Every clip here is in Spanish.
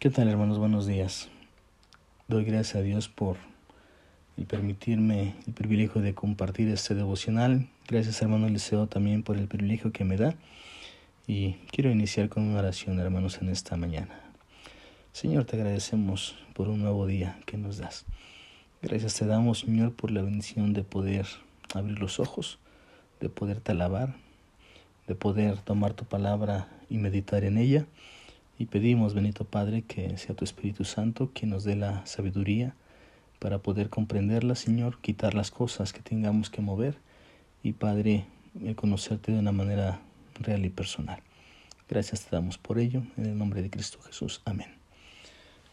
¿Qué tal hermanos? Buenos días. Doy gracias a Dios por el permitirme el privilegio de compartir este devocional. Gracias hermano Eliseo también por el privilegio que me da. Y quiero iniciar con una oración hermanos en esta mañana. Señor, te agradecemos por un nuevo día que nos das. Gracias te damos Señor por la bendición de poder abrir los ojos, de poderte alabar, de poder tomar tu palabra y meditar en ella y pedimos, bendito Padre, que sea tu Espíritu Santo quien nos dé la sabiduría para poder comprenderla, Señor, quitar las cosas que tengamos que mover y, Padre, conocerte de una manera real y personal. Gracias te damos por ello, en el nombre de Cristo Jesús. Amén.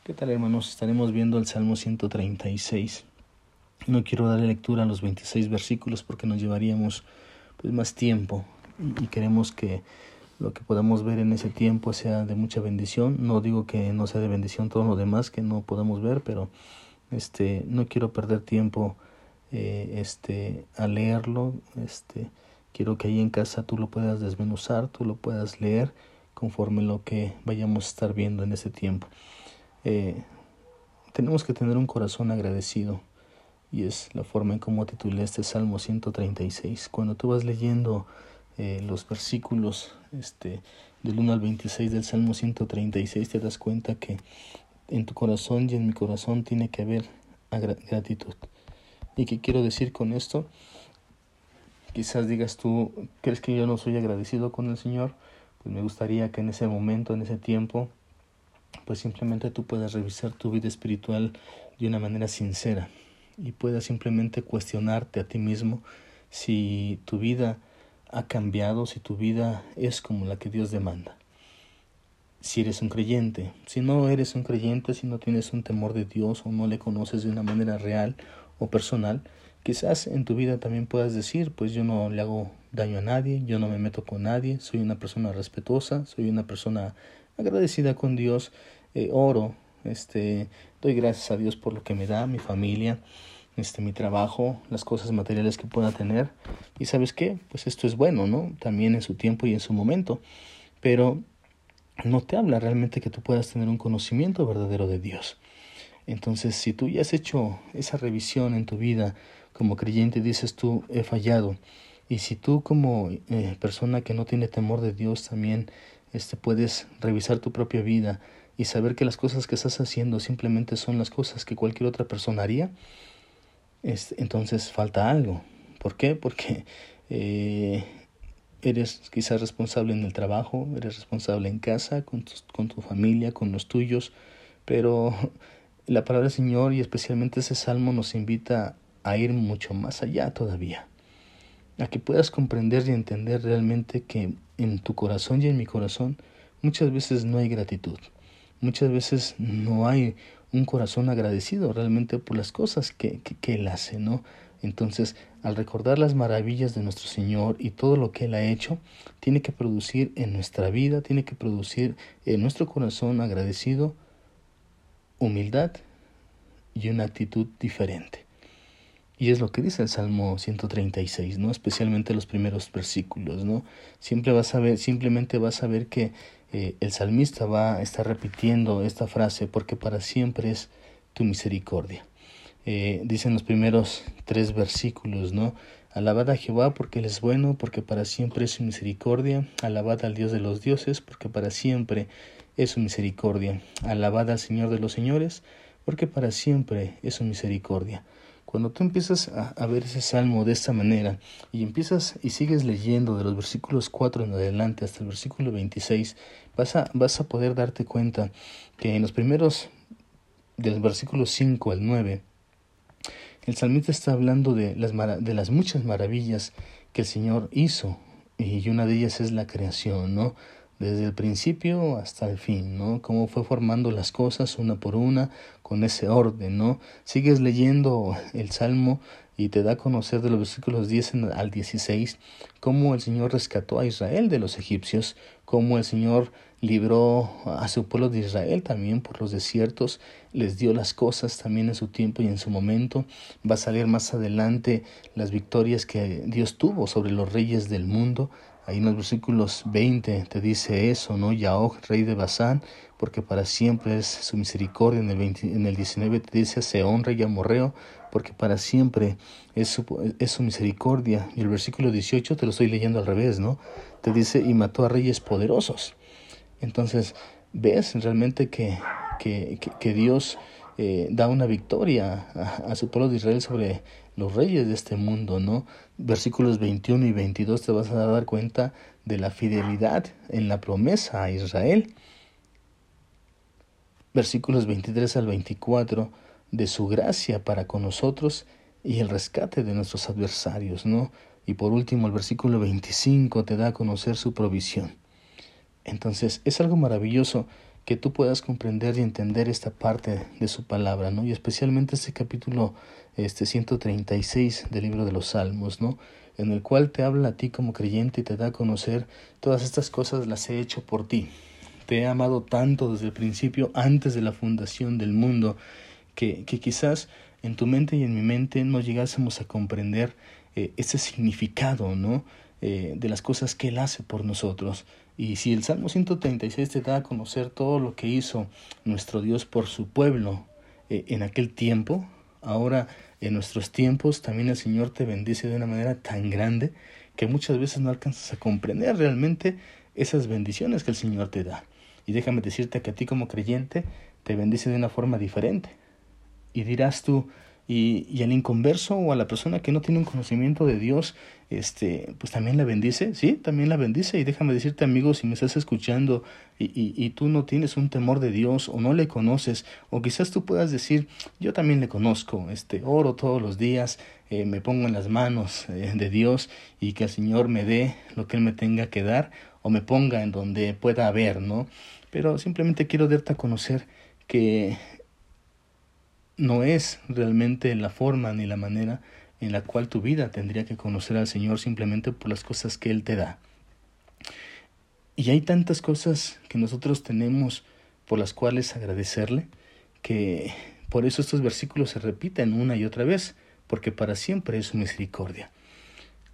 ¿Qué tal, hermanos? Estaremos viendo el Salmo 136. No quiero darle lectura a los 26 versículos porque nos llevaríamos pues más tiempo y queremos que lo que podamos ver en ese tiempo sea de mucha bendición. No digo que no sea de bendición todo lo demás que no podamos ver, pero este no quiero perder tiempo eh, este a leerlo. Este quiero que ahí en casa tú lo puedas desmenuzar, tú lo puedas leer conforme lo que vayamos a estar viendo en ese tiempo. Eh, tenemos que tener un corazón agradecido y es la forma en cómo titulé este Salmo 136. Cuando tú vas leyendo eh, los versículos este, del 1 al 26 del Salmo 136 te das cuenta que en tu corazón y en mi corazón tiene que haber gratitud. ¿Y qué quiero decir con esto? Quizás digas tú, ¿crees que yo no soy agradecido con el Señor? Pues me gustaría que en ese momento, en ese tiempo, pues simplemente tú puedas revisar tu vida espiritual de una manera sincera y puedas simplemente cuestionarte a ti mismo si tu vida ha cambiado si tu vida es como la que Dios demanda. Si eres un creyente, si no eres un creyente, si no tienes un temor de Dios o no le conoces de una manera real o personal, quizás en tu vida también puedas decir, pues yo no le hago daño a nadie, yo no me meto con nadie, soy una persona respetuosa, soy una persona agradecida con Dios, eh, oro, este, doy gracias a Dios por lo que me da, mi familia, este, mi trabajo, las cosas materiales que pueda tener. Y sabes qué, pues esto es bueno, ¿no? También en su tiempo y en su momento. Pero no te habla realmente que tú puedas tener un conocimiento verdadero de Dios. Entonces, si tú ya has hecho esa revisión en tu vida como creyente, dices tú, he fallado. Y si tú como eh, persona que no tiene temor de Dios también este, puedes revisar tu propia vida y saber que las cosas que estás haciendo simplemente son las cosas que cualquier otra persona haría, entonces falta algo. ¿Por qué? Porque eh, eres quizás responsable en el trabajo, eres responsable en casa, con tu, con tu familia, con los tuyos, pero la palabra del Señor y especialmente ese salmo nos invita a ir mucho más allá todavía, a que puedas comprender y entender realmente que en tu corazón y en mi corazón muchas veces no hay gratitud, muchas veces no hay un corazón agradecido realmente por las cosas que, que, Él hace, ¿no? Entonces, al recordar las maravillas de nuestro Señor y todo lo que Él ha hecho, tiene que producir en nuestra vida, tiene que producir en nuestro corazón agradecido humildad y una actitud diferente. Y es lo que dice el Salmo 136, ¿no? Especialmente los primeros versículos, ¿no? Siempre vas a ver, simplemente vas a ver que eh, el salmista va a estar repitiendo esta frase porque para siempre es tu misericordia. Eh, dicen los primeros tres versículos, ¿no? Alabad a Jehová porque Él es bueno, porque para siempre es su misericordia. Alabad al Dios de los dioses, porque para siempre es su misericordia. Alabad al Señor de los señores, porque para siempre es su misericordia. Cuando tú empiezas a, ver ese salmo de esta manera y empiezas y sigues leyendo de los versículos 4 en adelante hasta el versículo 26, vas a, vas a poder darte cuenta que en los primeros del versículo 5 al 9, el salmista está hablando de las, de las muchas maravillas que el Señor hizo y una de ellas es la creación, ¿no? Desde el principio hasta el fin, ¿no? Cómo fue formando las cosas una por una con ese orden, ¿no? Sigues leyendo el Salmo y te da a conocer de los versículos 10 al 16 cómo el Señor rescató a Israel de los egipcios, cómo el Señor libró a su pueblo de Israel también por los desiertos, les dio las cosas también en su tiempo y en su momento. Va a salir más adelante las victorias que Dios tuvo sobre los reyes del mundo Ahí en los versículos 20 te dice eso, ¿no? Yahó, rey de Basán, porque para siempre es su misericordia. En el, en el 19 te dice Seón, rey amorreo, porque para siempre es su, es su misericordia. Y el versículo 18 te lo estoy leyendo al revés, ¿no? Te dice, y mató a reyes poderosos. Entonces, ves realmente que, que, que, Dios eh, da una victoria a, a, su pueblo de Israel sobre los reyes de este mundo, ¿no? Versículos 21 y 22 te vas a dar cuenta de la fidelidad en la promesa a Israel. Versículos 23 al 24 de su gracia para con nosotros y el rescate de nuestros adversarios, ¿no? Y por último, el versículo 25 te da a conocer su provisión. Entonces, es algo maravilloso que tú puedas comprender y entender esta parte de su palabra, ¿no? Y especialmente este capítulo este 136 del libro de los Salmos, ¿no? En el cual te habla a ti como creyente y te da a conocer todas estas cosas las he hecho por ti. Te he amado tanto desde el principio, antes de la fundación del mundo, que, que quizás en tu mente y en mi mente no llegásemos a comprender eh, ese significado, ¿no? Eh, de las cosas que Él hace por nosotros. Y si el Salmo 136 te da a conocer todo lo que hizo nuestro Dios por su pueblo eh, en aquel tiempo, ahora en nuestros tiempos también el Señor te bendice de una manera tan grande que muchas veces no alcanzas a comprender realmente esas bendiciones que el Señor te da. Y déjame decirte que a ti como creyente te bendice de una forma diferente. Y dirás tú, y, y al inconverso o a la persona que no tiene un conocimiento de Dios, este, pues también la bendice, sí, también la bendice. Y déjame decirte, amigo, si me estás escuchando y, y, y, tú no tienes un temor de Dios o no le conoces, o quizás tú puedas decir, yo también le conozco, este, oro todos los días, eh, me pongo en las manos eh, de Dios y que el Señor me dé lo que Él me tenga que dar o me ponga en donde pueda haber, ¿no? Pero simplemente quiero darte a conocer que no es realmente la forma ni la manera en la cual tu vida tendría que conocer al Señor simplemente por las cosas que Él te da. Y hay tantas cosas que nosotros tenemos por las cuales agradecerle, que por eso estos versículos se repiten una y otra vez, porque para siempre es su misericordia.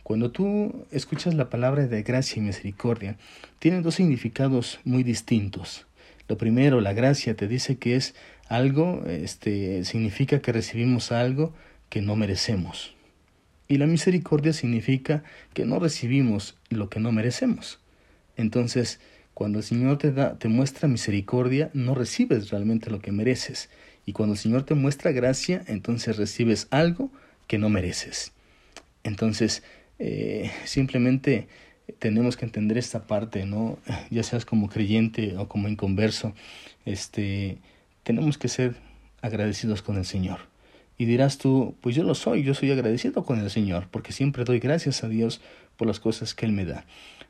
Cuando tú escuchas la palabra de gracia y misericordia, tienen dos significados muy distintos. Lo primero, la gracia te dice que es algo, este, significa que recibimos algo que no merecemos. Y la misericordia significa que no recibimos lo que no merecemos. Entonces, cuando el Señor te da, te muestra misericordia, no recibes realmente lo que mereces. Y cuando el Señor te muestra gracia, entonces recibes algo que no mereces. Entonces, eh, simplemente tenemos que entender esta parte, ¿no? Ya seas como creyente o como inconverso, este, tenemos que ser agradecidos con el Señor. Y dirás tú, pues yo lo soy, yo soy agradecido con el Señor, porque siempre doy gracias a Dios por las cosas que Él me da.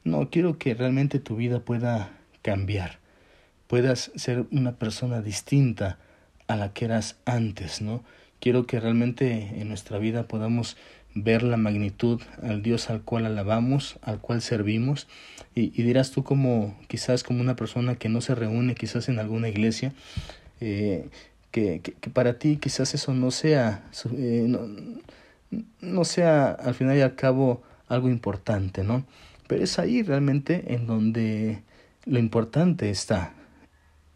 No, quiero que realmente tu vida pueda cambiar, puedas ser una persona distinta a la que eras antes, ¿no? Quiero que realmente en nuestra vida podamos ver la magnitud al Dios al cual alabamos, al cual servimos. Y, y dirás tú como quizás como una persona que no se reúne quizás en alguna iglesia, eh, que, que, para ti quizás eso no sea, eh, no, no, sea al final y al cabo algo importante, ¿no? Pero es ahí realmente en donde lo importante está,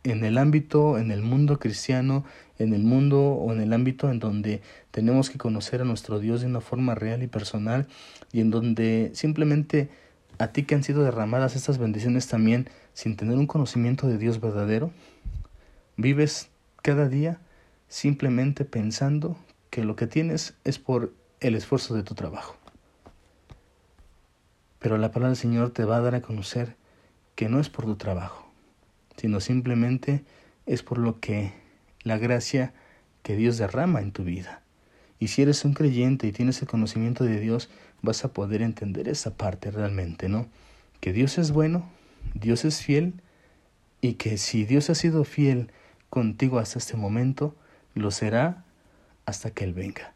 en el ámbito, en el mundo cristiano, en el mundo o en el ámbito en donde tenemos que conocer a nuestro Dios de una forma real y personal y en donde simplemente a ti que han sido derramadas estas bendiciones también sin tener un conocimiento de Dios verdadero, Vives cada día simplemente pensando que lo que tienes es por el esfuerzo de tu trabajo. Pero la palabra del Señor te va a dar a conocer que no es por tu trabajo, sino simplemente es por lo que la gracia que Dios derrama en tu vida. Y si eres un creyente y tienes el conocimiento de Dios, vas a poder entender esa parte realmente, ¿no? Que Dios es bueno, Dios es fiel y que si Dios ha sido fiel contigo hasta este momento, lo será hasta que Él venga.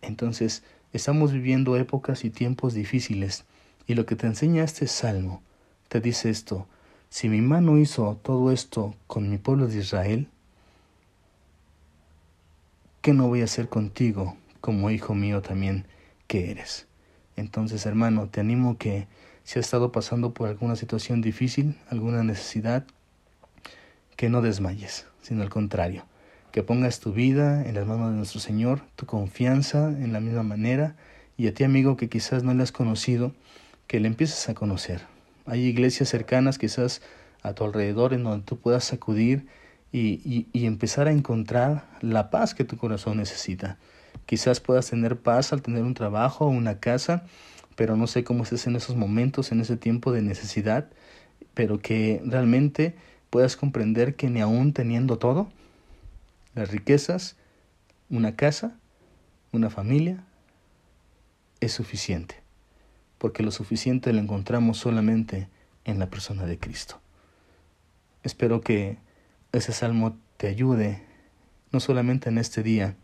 Entonces, estamos viviendo épocas y tiempos difíciles, y lo que te enseña este salmo te dice esto, si mi mano hizo todo esto con mi pueblo de Israel, ¿qué no voy a hacer contigo como hijo mío también que eres? Entonces, hermano, te animo que si has estado pasando por alguna situación difícil, alguna necesidad, que no desmayes, sino al contrario, que pongas tu vida en las manos de nuestro Señor, tu confianza en la misma manera, y a ti amigo que quizás no le has conocido, que le empieces a conocer. Hay iglesias cercanas quizás a tu alrededor en donde tú puedas acudir y, y, empezar a encontrar la paz que tu corazón necesita. Quizás puedas tener paz al tener un trabajo o una casa, pero no sé cómo estés en esos momentos, en ese tiempo de necesidad, pero que realmente puedas comprender que ni aún teniendo todo, las riquezas, una casa, una familia, es suficiente, porque lo suficiente lo encontramos solamente en la persona de Cristo. Espero que ese salmo te ayude, no solamente en este día,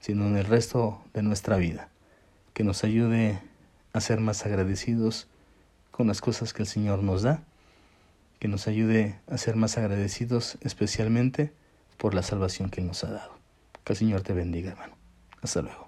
sino en el resto de nuestra vida, que nos ayude a ser más agradecidos con las cosas que el Señor nos da, que nos ayude a ser más agradecidos especialmente por la salvación que nos ha dado. Que el Señor te bendiga, hermano. Hasta luego.